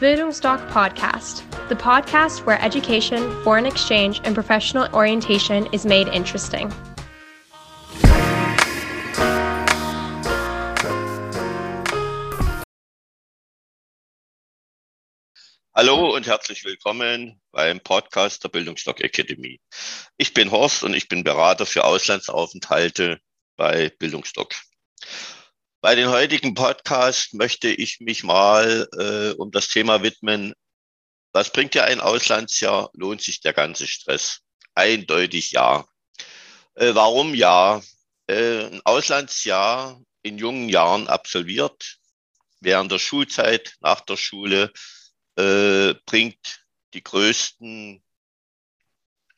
Bildungsdoc Podcast, the podcast where education, foreign exchange, and professional orientation is made interesting. Hallo und herzlich willkommen beim Podcast der Bildungsstock Academy. Ich bin Horst und ich bin Berater für Auslandsaufenthalte bei Bildungsstock. Bei den heutigen Podcast möchte ich mich mal äh, um das Thema widmen. Was bringt dir ein Auslandsjahr? Lohnt sich der ganze Stress? Eindeutig ja. Äh, warum ja? Äh, ein Auslandsjahr in jungen Jahren absolviert, während der Schulzeit, nach der Schule, äh, bringt die größten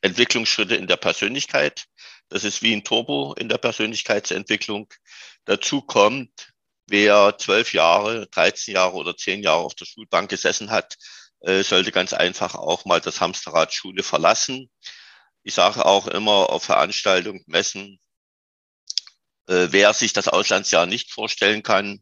Entwicklungsschritte in der Persönlichkeit. Das ist wie ein Turbo in der Persönlichkeitsentwicklung. Dazu kommt, wer zwölf Jahre, 13 Jahre oder zehn Jahre auf der Schulbank gesessen hat, äh, sollte ganz einfach auch mal das Hamsterrad Schule verlassen. Ich sage auch immer auf Veranstaltungen, Messen, äh, wer sich das Auslandsjahr nicht vorstellen kann,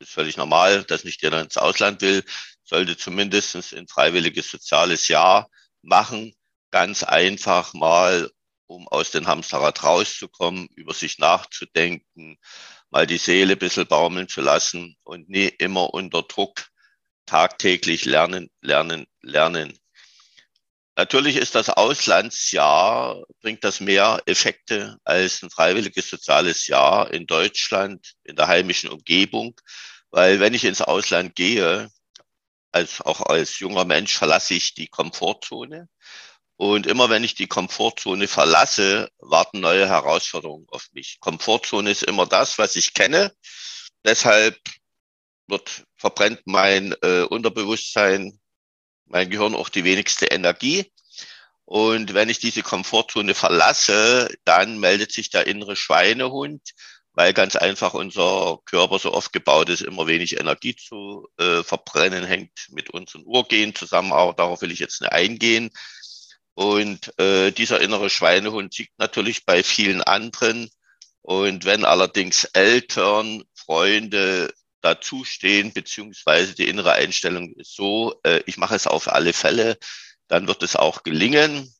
ist völlig normal, dass nicht jeder ins Ausland will, sollte zumindest ein freiwilliges soziales Jahr machen. Ganz einfach mal, um aus dem Hamsterrad rauszukommen, über sich nachzudenken, mal die Seele ein bisschen baumeln zu lassen und nie immer unter Druck tagtäglich lernen, lernen, lernen. Natürlich ist das Auslandsjahr, bringt das mehr Effekte als ein freiwilliges soziales Jahr in Deutschland, in der heimischen Umgebung. Weil wenn ich ins Ausland gehe, als, auch als junger Mensch verlasse ich die Komfortzone. Und immer wenn ich die Komfortzone verlasse, warten neue Herausforderungen auf mich. Komfortzone ist immer das, was ich kenne. Deshalb wird, verbrennt mein äh, Unterbewusstsein, mein Gehirn auch die wenigste Energie. Und wenn ich diese Komfortzone verlasse, dann meldet sich der innere Schweinehund, weil ganz einfach unser Körper so oft gebaut ist, immer wenig Energie zu äh, verbrennen, hängt mit unseren Urgehen zusammen, auch darauf will ich jetzt nicht eingehen. Und äh, dieser innere Schweinehund liegt natürlich bei vielen anderen. Und wenn allerdings Eltern, Freunde dazustehen, beziehungsweise die innere Einstellung ist so, äh, ich mache es auf alle Fälle, dann wird es auch gelingen.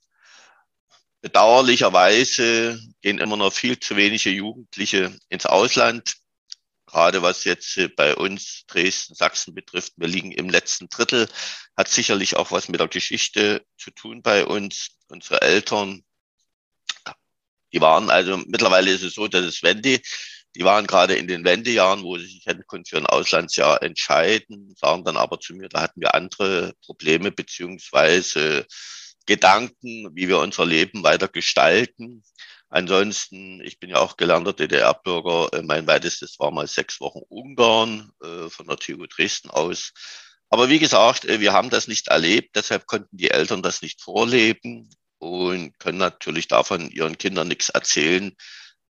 Bedauerlicherweise gehen immer noch viel zu wenige Jugendliche ins Ausland gerade was jetzt äh, bei uns Dresden, Sachsen betrifft, wir liegen im letzten Drittel, hat sicherlich auch was mit der Geschichte zu tun bei uns. Unsere Eltern, die waren also, mittlerweile ist es so, dass es Wende, die waren gerade in den Wendejahren, wo sie sich hätten für ein Auslandsjahr entscheiden, sagen dann aber zu mir, da hatten wir andere Probleme beziehungsweise Gedanken, wie wir unser Leben weiter gestalten. Ansonsten, ich bin ja auch gelernter DDR-Bürger. Äh, mein weitestes war mal sechs Wochen Ungarn äh, von der TU Dresden aus. Aber wie gesagt, äh, wir haben das nicht erlebt, deshalb konnten die Eltern das nicht vorleben und können natürlich davon ihren Kindern nichts erzählen,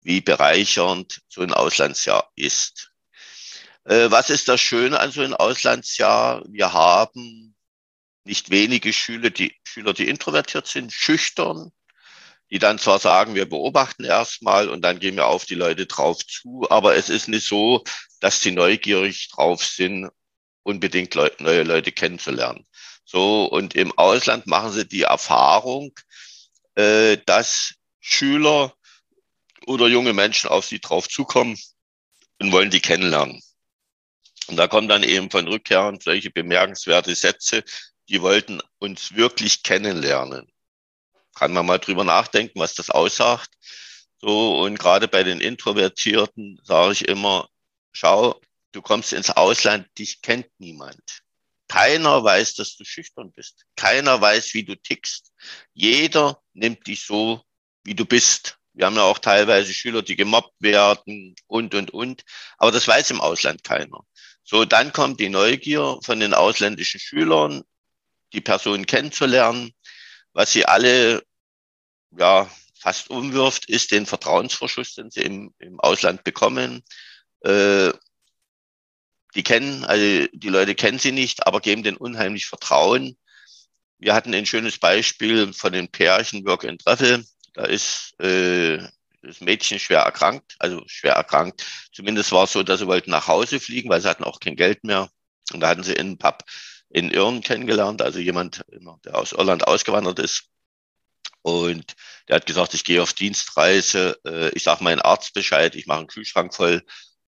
wie bereichernd so ein Auslandsjahr ist. Was ist das Schöne an so einem Auslandsjahr? Wir haben nicht wenige Schüler, die, Schüler, die introvertiert sind, schüchtern, die dann zwar sagen, wir beobachten erstmal und dann gehen wir auf die Leute drauf zu, aber es ist nicht so, dass sie neugierig drauf sind, unbedingt Leute, neue Leute kennenzulernen. So, und im Ausland machen sie die Erfahrung, äh, dass Schüler oder junge Menschen auf sie drauf zukommen und wollen die kennenlernen. Und da kommen dann eben von Rückkehrern solche bemerkenswerte Sätze, die wollten uns wirklich kennenlernen kann man mal drüber nachdenken, was das aussagt. So, und gerade bei den Introvertierten sage ich immer, schau, du kommst ins Ausland, dich kennt niemand. Keiner weiß, dass du schüchtern bist. Keiner weiß, wie du tickst. Jeder nimmt dich so, wie du bist. Wir haben ja auch teilweise Schüler, die gemobbt werden und, und, und. Aber das weiß im Ausland keiner. So, dann kommt die Neugier von den ausländischen Schülern, die Person kennenzulernen. Was sie alle ja, fast umwirft, ist den Vertrauensvorschuss, den sie im, im Ausland bekommen. Äh, die kennen, also die Leute kennen sie nicht, aber geben den unheimlich Vertrauen. Wir hatten ein schönes Beispiel von den Pärchen Work and Travel. Da ist äh, das Mädchen schwer erkrankt, also schwer erkrankt. Zumindest war es so, dass sie wollten nach Hause fliegen, weil sie hatten auch kein Geld mehr. Und da hatten sie in den Pub in Irren kennengelernt, also jemand, der aus Irland ausgewandert ist. Und der hat gesagt, ich gehe auf Dienstreise, äh, ich sage meinen Arzt Bescheid, ich mache einen Kühlschrank voll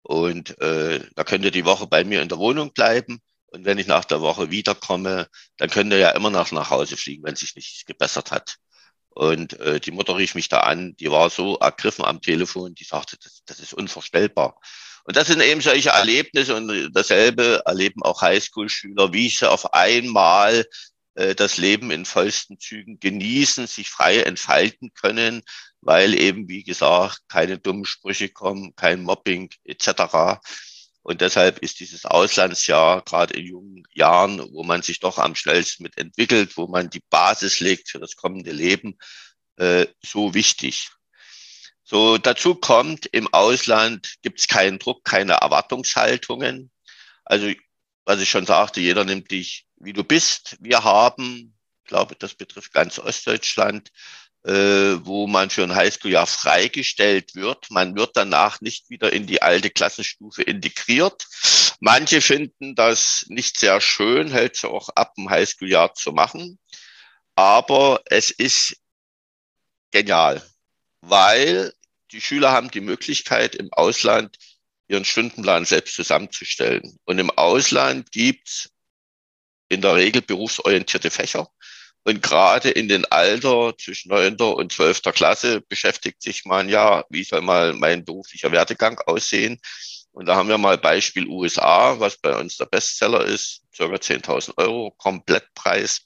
und äh, da könnt ihr die Woche bei mir in der Wohnung bleiben. Und wenn ich nach der Woche wiederkomme, dann könnt ihr ja immer noch nach Hause fliegen, wenn sich nicht gebessert hat. Und äh, die Mutter rief mich da an, die war so ergriffen am Telefon, die sagte, das, das ist unvorstellbar. Und das sind eben solche Erlebnisse und dasselbe erleben auch Highschool-Schüler, wie sie auf einmal äh, das Leben in vollsten Zügen genießen, sich frei entfalten können, weil eben, wie gesagt, keine dummen Sprüche kommen, kein Mobbing etc. Und deshalb ist dieses Auslandsjahr gerade in jungen Jahren, wo man sich doch am schnellsten mit entwickelt, wo man die Basis legt für das kommende Leben, äh, so wichtig. So, dazu kommt, im Ausland gibt es keinen Druck, keine Erwartungshaltungen. Also, was ich schon sagte, jeder nimmt dich, wie du bist. Wir haben, ich glaube, das betrifft ganz Ostdeutschland, äh, wo man für ein Highschool-Jahr freigestellt wird. Man wird danach nicht wieder in die alte Klassenstufe integriert. Manche finden das nicht sehr schön, hält sie auch ab, ein Highschool-Jahr zu machen. Aber es ist genial, weil die Schüler haben die Möglichkeit, im Ausland ihren Stundenplan selbst zusammenzustellen. Und im Ausland gibt's in der Regel berufsorientierte Fächer. Und gerade in den Alter zwischen neunter und zwölfter Klasse beschäftigt sich man ja, wie soll mal mein beruflicher Werdegang aussehen? Und da haben wir mal Beispiel USA, was bei uns der Bestseller ist, circa 10.000 Euro, Komplettpreis.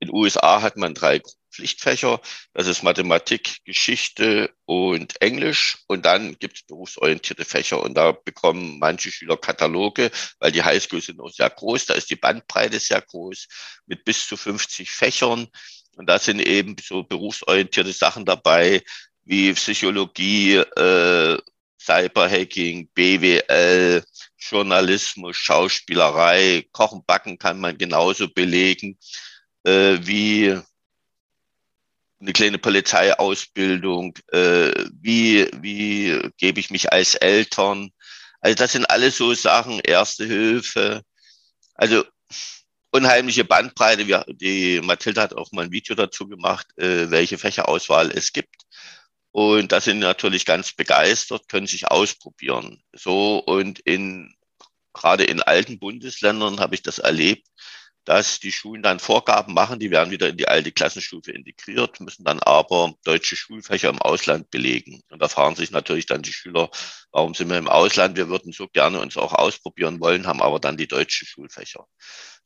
In USA hat man drei Pflichtfächer. Das ist Mathematik, Geschichte und Englisch. Und dann gibt es berufsorientierte Fächer. Und da bekommen manche Schüler Kataloge, weil die Highschools sind auch sehr groß. Da ist die Bandbreite sehr groß mit bis zu 50 Fächern. Und da sind eben so berufsorientierte Sachen dabei, wie Psychologie, äh, Cyberhacking, BWL, Journalismus, Schauspielerei, Kochen, Backen kann man genauso belegen äh, wie eine kleine Polizeiausbildung, äh, wie, wie gebe ich mich als Eltern. Also das sind alles so Sachen, Erste Hilfe. Also unheimliche Bandbreite. Wir, die Mathilde hat auch mal ein Video dazu gemacht, äh, welche Fächerauswahl es gibt. Und da sind natürlich ganz begeistert, können sich ausprobieren. So und in gerade in alten Bundesländern habe ich das erlebt, dass die Schulen dann Vorgaben machen, die werden wieder in die alte Klassenstufe integriert, müssen dann aber deutsche Schulfächer im Ausland belegen. Und da fragen sich natürlich dann die Schüler, warum sind wir im Ausland? Wir würden so gerne uns auch ausprobieren wollen, haben aber dann die deutschen Schulfächer.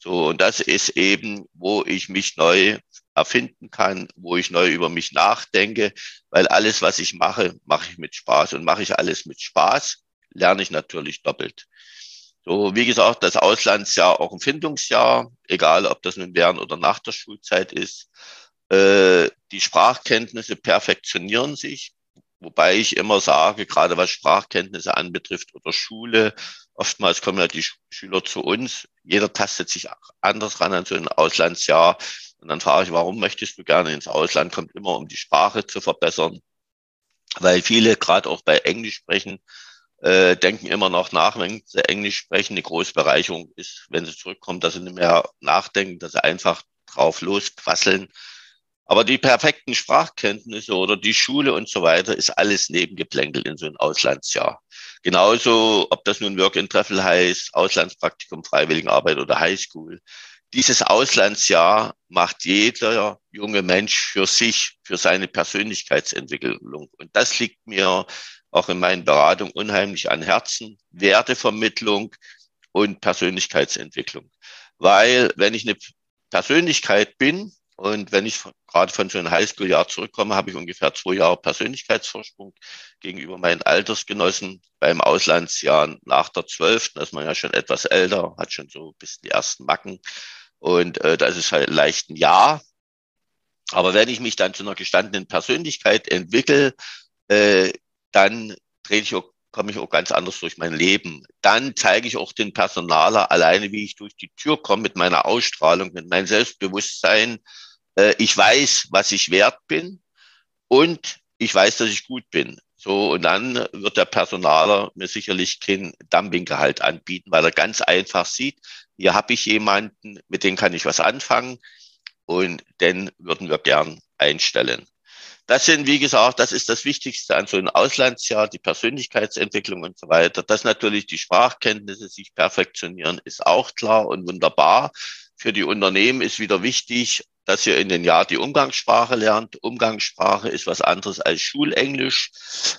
So, und das ist eben, wo ich mich neu erfinden kann, wo ich neu über mich nachdenke, weil alles, was ich mache, mache ich mit Spaß und mache ich alles mit Spaß, lerne ich natürlich doppelt. So, wie gesagt, das Auslandsjahr auch ein Findungsjahr, egal ob das nun während oder nach der Schulzeit ist. Äh, die Sprachkenntnisse perfektionieren sich, wobei ich immer sage, gerade was Sprachkenntnisse anbetrifft oder Schule, oftmals kommen ja die Schüler zu uns, jeder tastet sich anders ran an so ein Auslandsjahr. Und dann frage ich, warum möchtest du gerne ins Ausland? Kommt immer, um die Sprache zu verbessern. Weil viele, gerade auch bei Englisch sprechen, äh, denken immer noch nach, wenn sie Englisch sprechen. Die große Bereicherung ist, wenn sie zurückkommen, dass sie nicht mehr nachdenken, dass sie einfach drauf losquasseln. Aber die perfekten Sprachkenntnisse oder die Schule und so weiter ist alles nebengeplänkelt in so einem Auslandsjahr. Genauso, ob das nun Work in Treffel heißt, Auslandspraktikum, Freiwilligenarbeit oder Highschool. Dieses Auslandsjahr macht jeder junge Mensch für sich, für seine Persönlichkeitsentwicklung. Und das liegt mir auch in meinen Beratungen unheimlich an Herzen. Wertevermittlung und Persönlichkeitsentwicklung. Weil wenn ich eine Persönlichkeit bin und wenn ich gerade von so einem Highschool-Jahr zurückkomme, habe ich ungefähr zwei Jahre Persönlichkeitsvorsprung gegenüber meinen Altersgenossen beim Auslandsjahr nach der 12. Da ist man ja schon etwas älter, hat schon so bisschen die ersten Macken. Und äh, da ist halt leicht ein Jahr. Aber wenn ich mich dann zu einer gestandenen Persönlichkeit entwickle, äh, dann trete ich auch, komme ich auch ganz anders durch mein Leben. Dann zeige ich auch den Personaler alleine, wie ich durch die Tür komme mit meiner Ausstrahlung, mit meinem Selbstbewusstsein. Äh, ich weiß, was ich wert bin und ich weiß, dass ich gut bin. So, und dann wird der Personaler mir sicherlich kein Dumpinggehalt anbieten, weil er ganz einfach sieht, hier habe ich jemanden, mit dem kann ich was anfangen und den würden wir gern einstellen. Das sind, wie gesagt, das ist das Wichtigste an so einem Auslandsjahr, die Persönlichkeitsentwicklung und so weiter. Dass natürlich die Sprachkenntnisse sich perfektionieren, ist auch klar und wunderbar. Für die Unternehmen ist wieder wichtig, dass ihr in den Jahr die Umgangssprache lernt. Umgangssprache ist was anderes als Schulenglisch.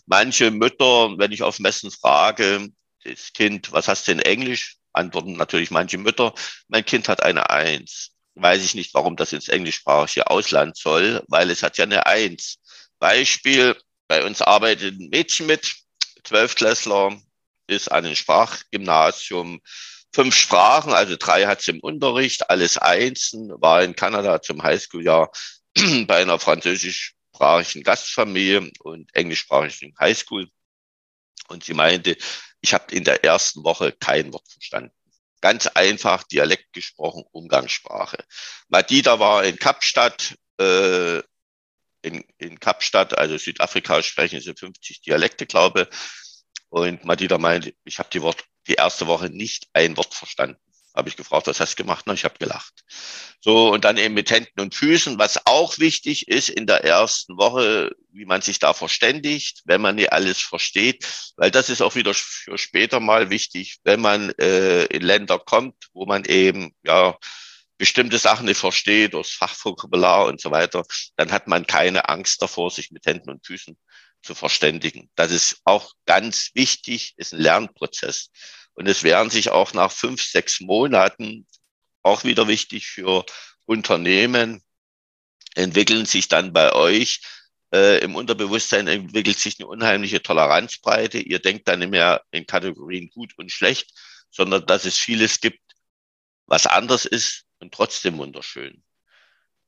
Manche Mütter, wenn ich auf Messen frage, das Kind, was hast du in Englisch? Antworten natürlich manche Mütter, mein Kind hat eine Eins weiß ich nicht, warum das ins englischsprachige Ausland soll, weil es hat ja eine Eins. Beispiel, bei uns arbeitet ein Mädchen mit, Zwölfklässler, ist an einem Sprachgymnasium, fünf Sprachen, also drei hat sie im Unterricht, alles Einsen, war in Kanada zum Highschool-Jahr bei einer französischsprachigen Gastfamilie und englischsprachigen Highschool. Und sie meinte, ich habe in der ersten Woche kein Wort verstanden. Ganz einfach Dialekt gesprochen, Umgangssprache. Madida war in Kapstadt, äh, in, in Kapstadt, also Südafrika sprechen sie 50 Dialekte, glaube Und Madida meinte, ich habe die, Wort, die erste Woche nicht ein Wort verstanden. Habe ich gefragt, was hast du gemacht? Na, ich habe gelacht. So, und dann eben mit Händen und Füßen, was auch wichtig ist in der ersten Woche, wie man sich da verständigt, wenn man nicht alles versteht, weil das ist auch wieder für später mal wichtig, wenn man äh, in Länder kommt, wo man eben, ja, bestimmte Sachen nicht versteht, das Fachvokabular und so weiter, dann hat man keine Angst davor, sich mit Händen und Füßen zu verständigen. Das ist auch ganz wichtig, ist ein Lernprozess. Und es werden sich auch nach fünf, sechs Monaten auch wieder wichtig für Unternehmen entwickeln sich dann bei euch äh, im Unterbewusstsein entwickelt sich eine unheimliche Toleranzbreite. Ihr denkt dann nicht mehr in Kategorien gut und schlecht, sondern dass es vieles gibt, was anders ist und trotzdem wunderschön.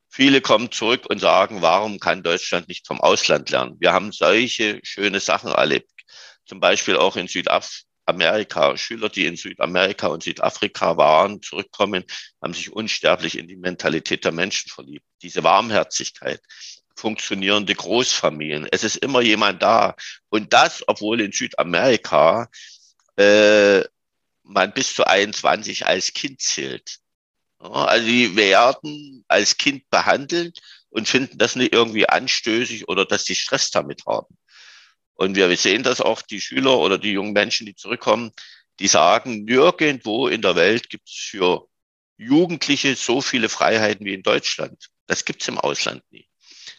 Viele kommen zurück und sagen, warum kann Deutschland nicht vom Ausland lernen? Wir haben solche schöne Sachen erlebt. Zum Beispiel auch in Südaf Amerika. Schüler, die in Südamerika und Südafrika waren, zurückkommen, haben sich unsterblich in die Mentalität der Menschen verliebt. Diese Warmherzigkeit, funktionierende Großfamilien. Es ist immer jemand da. Und das, obwohl in Südamerika äh, man bis zu 21 als Kind zählt. Ja, also die werden als Kind behandelt und finden das nicht irgendwie anstößig oder dass sie Stress damit haben. Und wir sehen das auch, die Schüler oder die jungen Menschen, die zurückkommen, die sagen, nirgendwo in der Welt gibt es für Jugendliche so viele Freiheiten wie in Deutschland. Das gibt es im Ausland nie.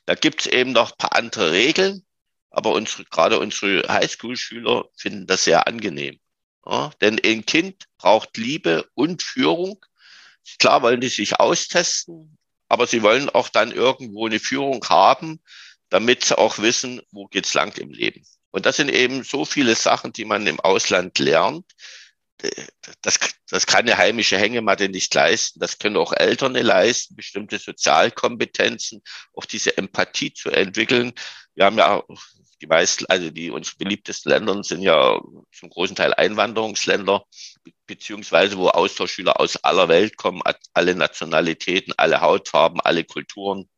Da gibt es eben noch ein paar andere Regeln, aber unsere, gerade unsere Highschool-Schüler finden das sehr angenehm. Ja, denn ein Kind braucht Liebe und Führung. Klar wollen die sich austesten, aber sie wollen auch dann irgendwo eine Führung haben, damit sie auch wissen, wo geht's lang im Leben. Und das sind eben so viele Sachen, die man im Ausland lernt. Das, das kann eine heimische Hängematte nicht leisten. Das können auch Eltern leisten, bestimmte Sozialkompetenzen, auch diese Empathie zu entwickeln. Wir haben ja die meisten, also die uns beliebtesten Länder sind ja zum großen Teil Einwanderungsländer, beziehungsweise wo Austauschschüler aus aller Welt kommen, alle Nationalitäten, alle Hautfarben, alle Kulturen.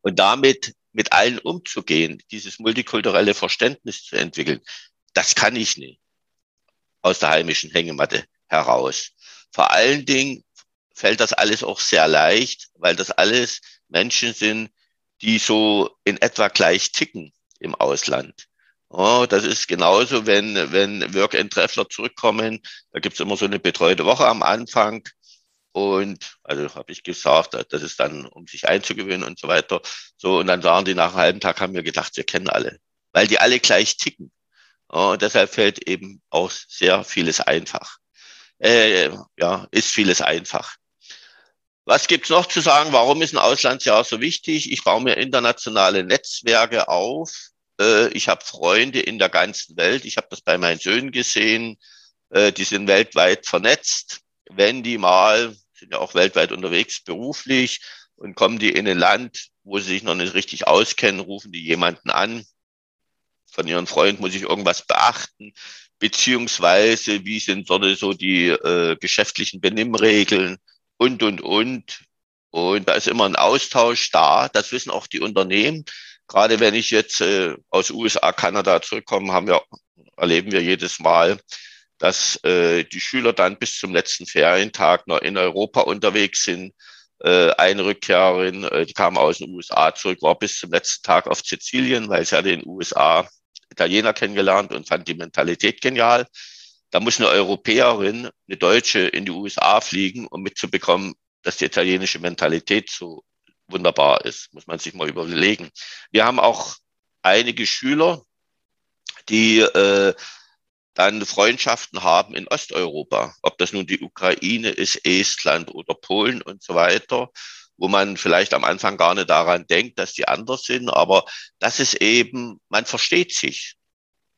Und damit mit allen umzugehen, dieses multikulturelle Verständnis zu entwickeln, das kann ich nicht aus der heimischen Hängematte heraus. Vor allen Dingen fällt das alles auch sehr leicht, weil das alles Menschen sind, die so in etwa gleich ticken im Ausland. Oh, das ist genauso, wenn, wenn Work and Treffler zurückkommen, da gibt's immer so eine betreute Woche am Anfang. Und also habe ich gesagt, das ist dann, um sich einzugewöhnen und so weiter. So, und dann waren die nach einem halben Tag, haben wir gedacht, wir kennen alle, weil die alle gleich ticken. Und deshalb fällt eben auch sehr vieles einfach. Äh, ja, ist vieles einfach. Was gibt's noch zu sagen? Warum ist ein Auslandsjahr so wichtig? Ich baue mir internationale Netzwerke auf. Äh, ich habe Freunde in der ganzen Welt. Ich habe das bei meinen Söhnen gesehen. Äh, die sind weltweit vernetzt wenn die mal, sind ja auch weltweit unterwegs beruflich und kommen die in ein Land, wo sie sich noch nicht richtig auskennen, rufen die jemanden an. Von ihren Freunden muss ich irgendwas beachten, beziehungsweise wie sind so die äh, geschäftlichen Benimmregeln und, und, und. Und da ist immer ein Austausch da. Das wissen auch die Unternehmen. Gerade wenn ich jetzt äh, aus USA, Kanada zurückkomme, haben wir, erleben wir jedes Mal, dass äh, die Schüler dann bis zum letzten Ferientag noch in Europa unterwegs sind. Äh, eine Rückkehrerin, äh, die kam aus den USA zurück, war bis zum letzten Tag auf Sizilien, weil sie hatte in den USA Italiener kennengelernt und fand die Mentalität genial. Da muss eine Europäerin, eine Deutsche in die USA fliegen, um mitzubekommen, dass die italienische Mentalität so wunderbar ist. Muss man sich mal überlegen. Wir haben auch einige Schüler, die äh, dann Freundschaften haben in Osteuropa, ob das nun die Ukraine ist, Estland oder Polen und so weiter, wo man vielleicht am Anfang gar nicht daran denkt, dass die anders sind, aber das ist eben, man versteht sich,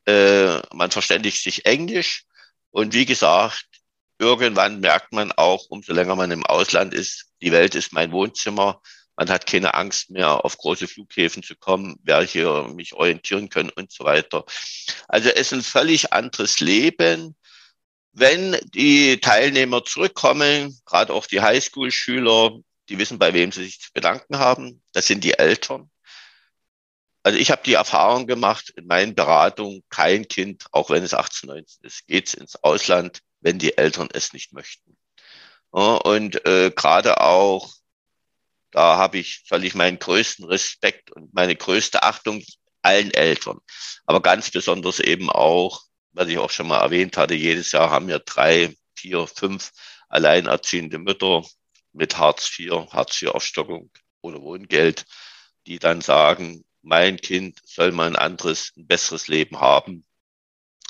äh, man verständigt sich Englisch und wie gesagt, irgendwann merkt man auch, umso länger man im Ausland ist, die Welt ist mein Wohnzimmer. Man hat keine Angst mehr, auf große Flughäfen zu kommen, hier mich orientieren können und so weiter. Also es ist ein völlig anderes Leben. Wenn die Teilnehmer zurückkommen, gerade auch die Highschool-Schüler, die wissen, bei wem sie sich zu bedanken haben. Das sind die Eltern. Also ich habe die Erfahrung gemacht in meinen Beratungen, kein Kind, auch wenn es 18, 19 ist, geht ins Ausland, wenn die Eltern es nicht möchten. Ja, und äh, gerade auch, da habe ich, soll ich meinen größten Respekt und meine größte Achtung allen Eltern, aber ganz besonders eben auch, was ich auch schon mal erwähnt hatte, jedes Jahr haben wir drei, vier, fünf alleinerziehende Mütter mit Hartz IV, Hartz IV Aufstockung oder Wohngeld, die dann sagen, mein Kind soll mal ein anderes, ein besseres Leben haben.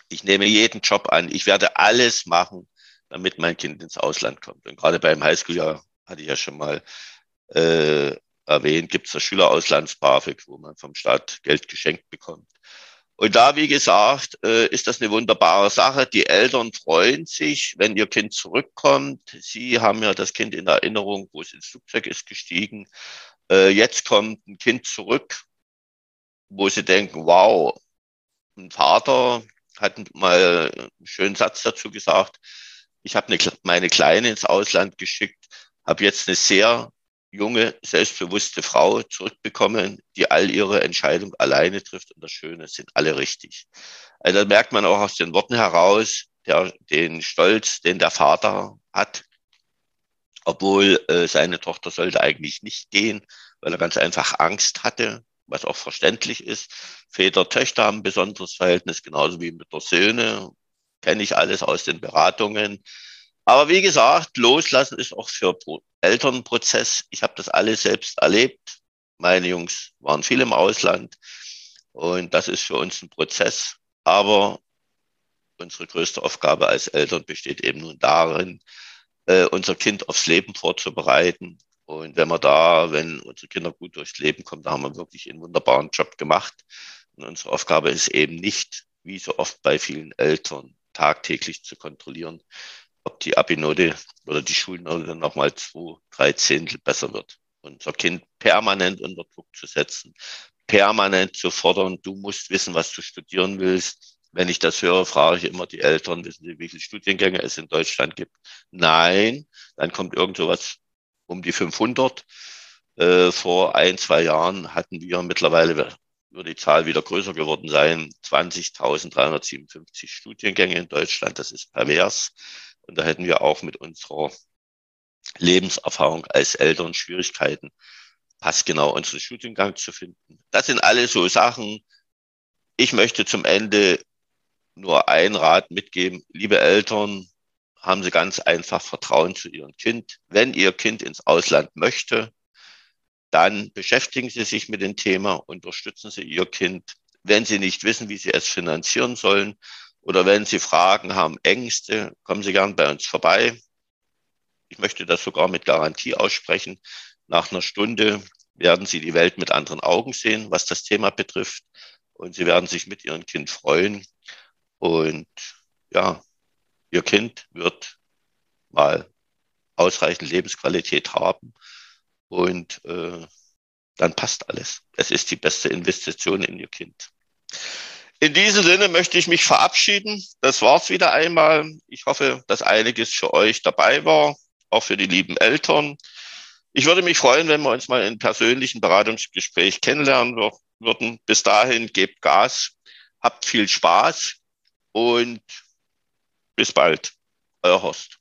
Ich nehme jeden Job an. Ich werde alles machen, damit mein Kind ins Ausland kommt. Und gerade beim Highschool-Jahr hatte ich ja schon mal äh, erwähnt, gibt es das Schülerauslands-BAföG, wo man vom Staat Geld geschenkt bekommt. Und da, wie gesagt, äh, ist das eine wunderbare Sache. Die Eltern freuen sich, wenn ihr Kind zurückkommt. Sie haben ja das Kind in Erinnerung, wo es ins Flugzeug ist gestiegen. Äh, jetzt kommt ein Kind zurück wo sie denken, wow, ein Vater hat mal einen schönen Satz dazu gesagt, ich habe meine Kleine ins Ausland geschickt, habe jetzt eine sehr junge, selbstbewusste Frau zurückbekommen, die all ihre Entscheidungen alleine trifft und das Schöne sind alle richtig. Also da merkt man auch aus den Worten heraus, der, den Stolz, den der Vater hat, obwohl äh, seine Tochter sollte eigentlich nicht gehen, weil er ganz einfach Angst hatte was auch verständlich ist. Väter, Töchter haben ein besonderes Verhältnis, genauso wie mit der Söhne. Kenne ich alles aus den Beratungen. Aber wie gesagt, loslassen ist auch für Elternprozess. Ich habe das alles selbst erlebt. Meine Jungs waren viel im Ausland und das ist für uns ein Prozess. Aber unsere größte Aufgabe als Eltern besteht eben nun darin, äh, unser Kind aufs Leben vorzubereiten und wenn wir da, wenn unsere Kinder gut durchs Leben kommen, da haben wir wirklich einen wunderbaren Job gemacht. Und unsere Aufgabe ist eben nicht, wie so oft bei vielen Eltern, tagtäglich zu kontrollieren, ob die Abinote oder die Schulnote nochmal zwei, drei Zehntel besser wird. Unser Kind permanent unter Druck zu setzen, permanent zu fordern, du musst wissen, was du studieren willst. Wenn ich das höre, frage ich immer die Eltern, wissen Sie, wie viele Studiengänge es in Deutschland gibt? Nein, dann kommt irgend so was um die 500. Äh, vor ein, zwei Jahren hatten wir mittlerweile, wird die Zahl wieder größer geworden sein, 20.357 Studiengänge in Deutschland. Das ist pervers. Und da hätten wir auch mit unserer Lebenserfahrung als Eltern Schwierigkeiten, passgenau unseren Studiengang zu finden. Das sind alles so Sachen. Ich möchte zum Ende nur ein Rat mitgeben. Liebe Eltern, haben Sie ganz einfach Vertrauen zu Ihrem Kind. Wenn Ihr Kind ins Ausland möchte, dann beschäftigen Sie sich mit dem Thema, unterstützen Sie Ihr Kind. Wenn Sie nicht wissen, wie Sie es finanzieren sollen oder wenn Sie Fragen haben, Ängste, kommen Sie gern bei uns vorbei. Ich möchte das sogar mit Garantie aussprechen. Nach einer Stunde werden Sie die Welt mit anderen Augen sehen, was das Thema betrifft. Und Sie werden sich mit Ihrem Kind freuen. Und ja, Ihr Kind wird mal ausreichend Lebensqualität haben und äh, dann passt alles. Es ist die beste Investition in Ihr Kind. In diesem Sinne möchte ich mich verabschieden. Das war's wieder einmal. Ich hoffe, dass einiges für euch dabei war, auch für die lieben Eltern. Ich würde mich freuen, wenn wir uns mal in persönlichen Beratungsgespräch kennenlernen würden. Bis dahin gebt Gas, habt viel Spaß und bis bald. Euer Horst.